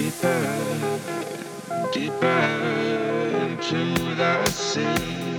deeper, deeper into the sea.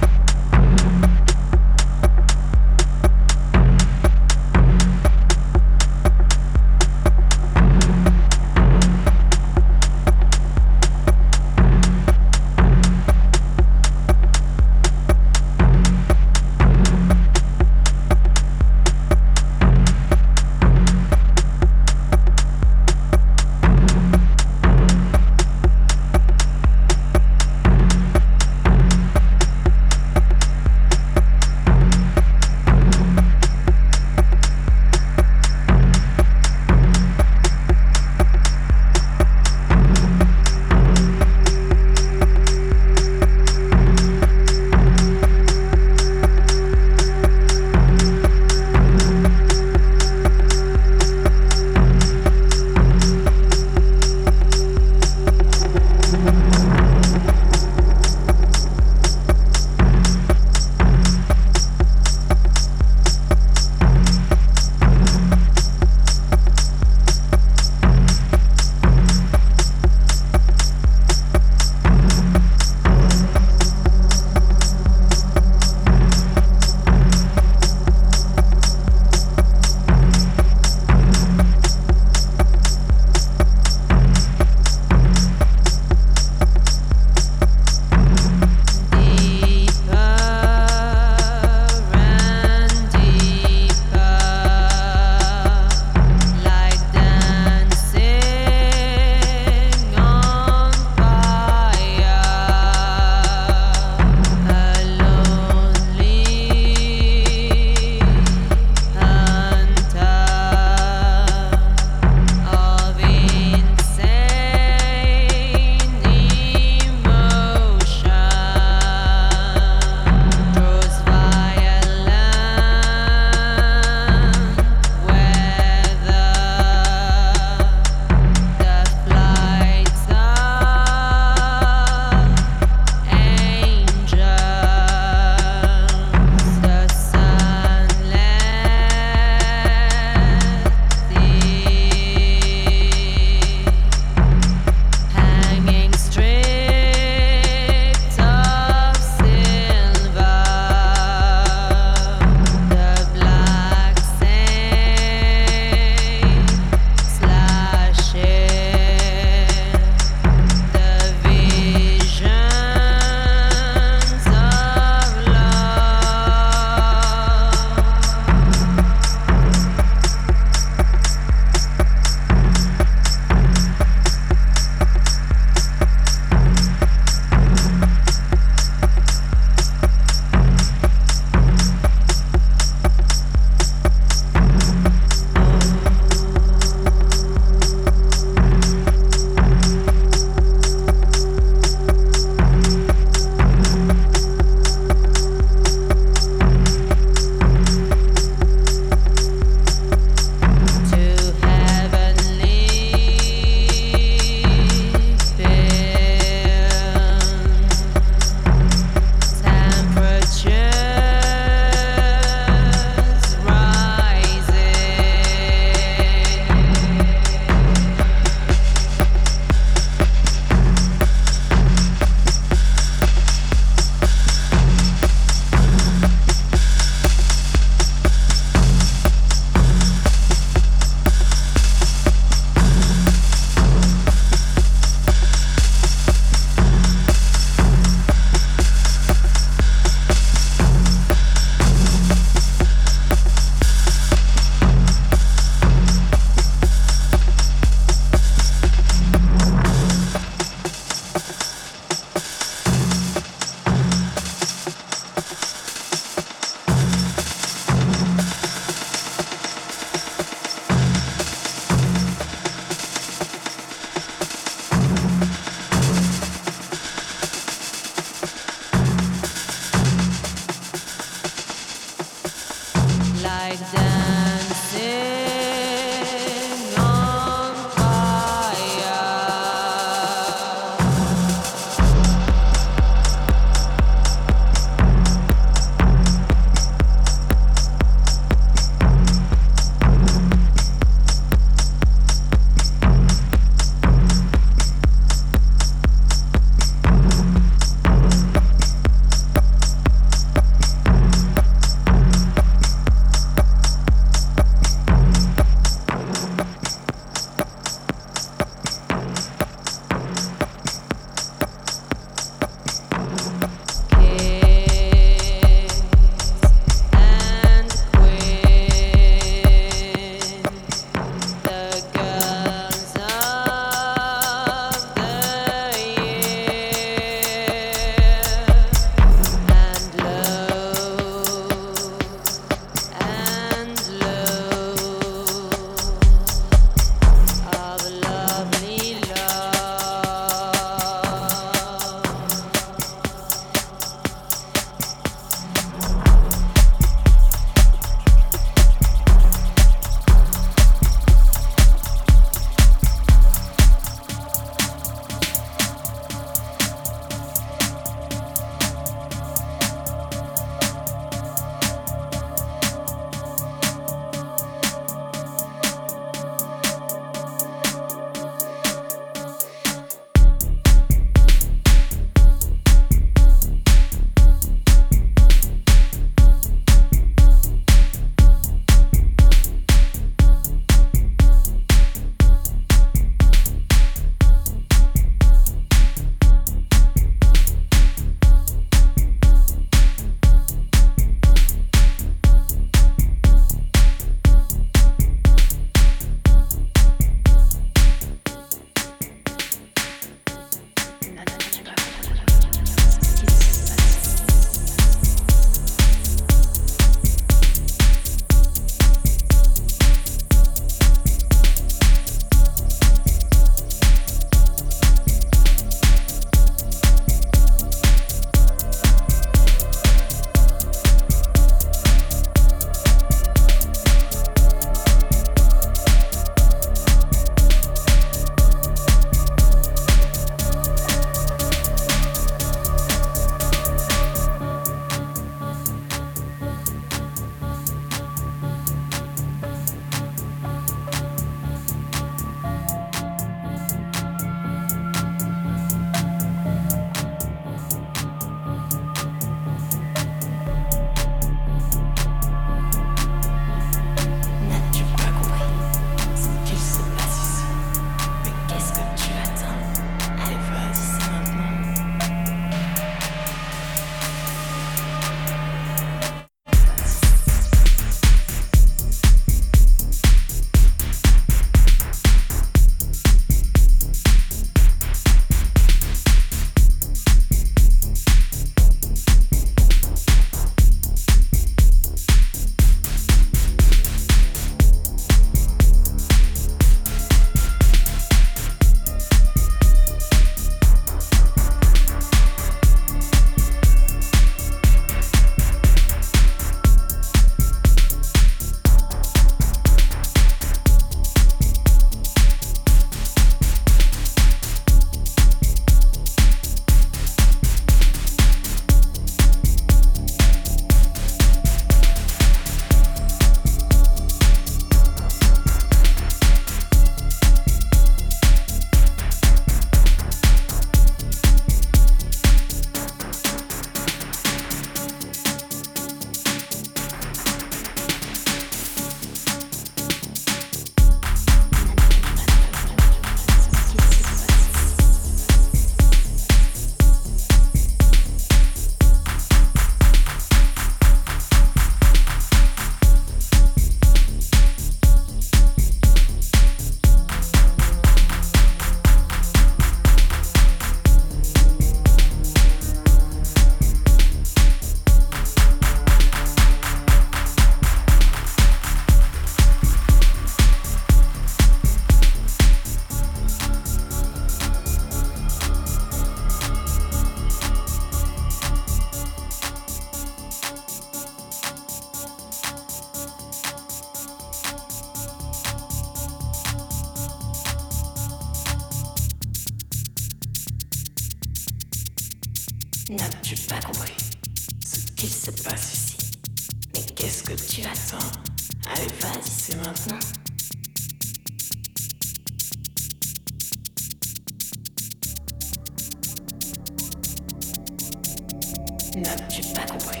N'as-tu pas compris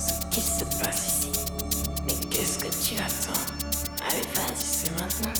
ce qui se passe ici Mais qu'est-ce que tu attends? Allez, vas-y, c'est maintenant.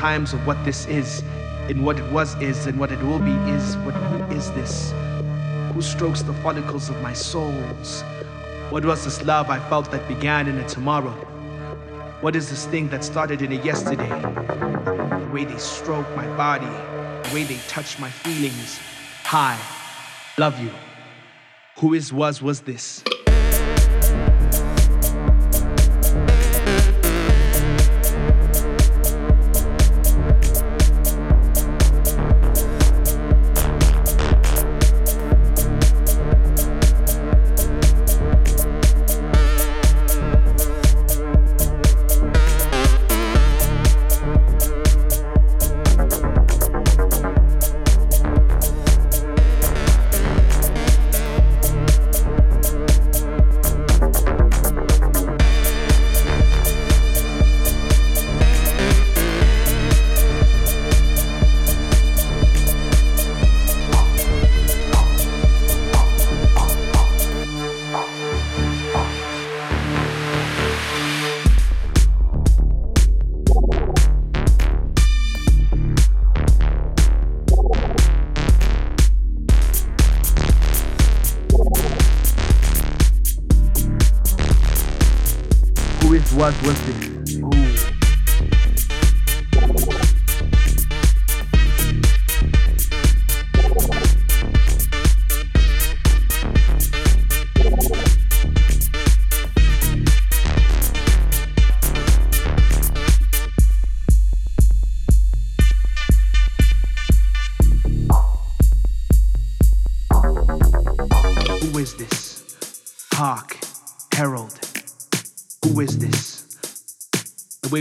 Times of what this is, and what it was is, and what it will be is. But who is this? Who strokes the follicles of my souls? What was this love I felt that began in a tomorrow? What is this thing that started in a yesterday? The way they stroke my body, the way they touch my feelings. Hi, love you. Who is, was, was this?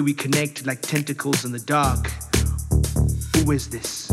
We connect like tentacles in the dark. Who is this?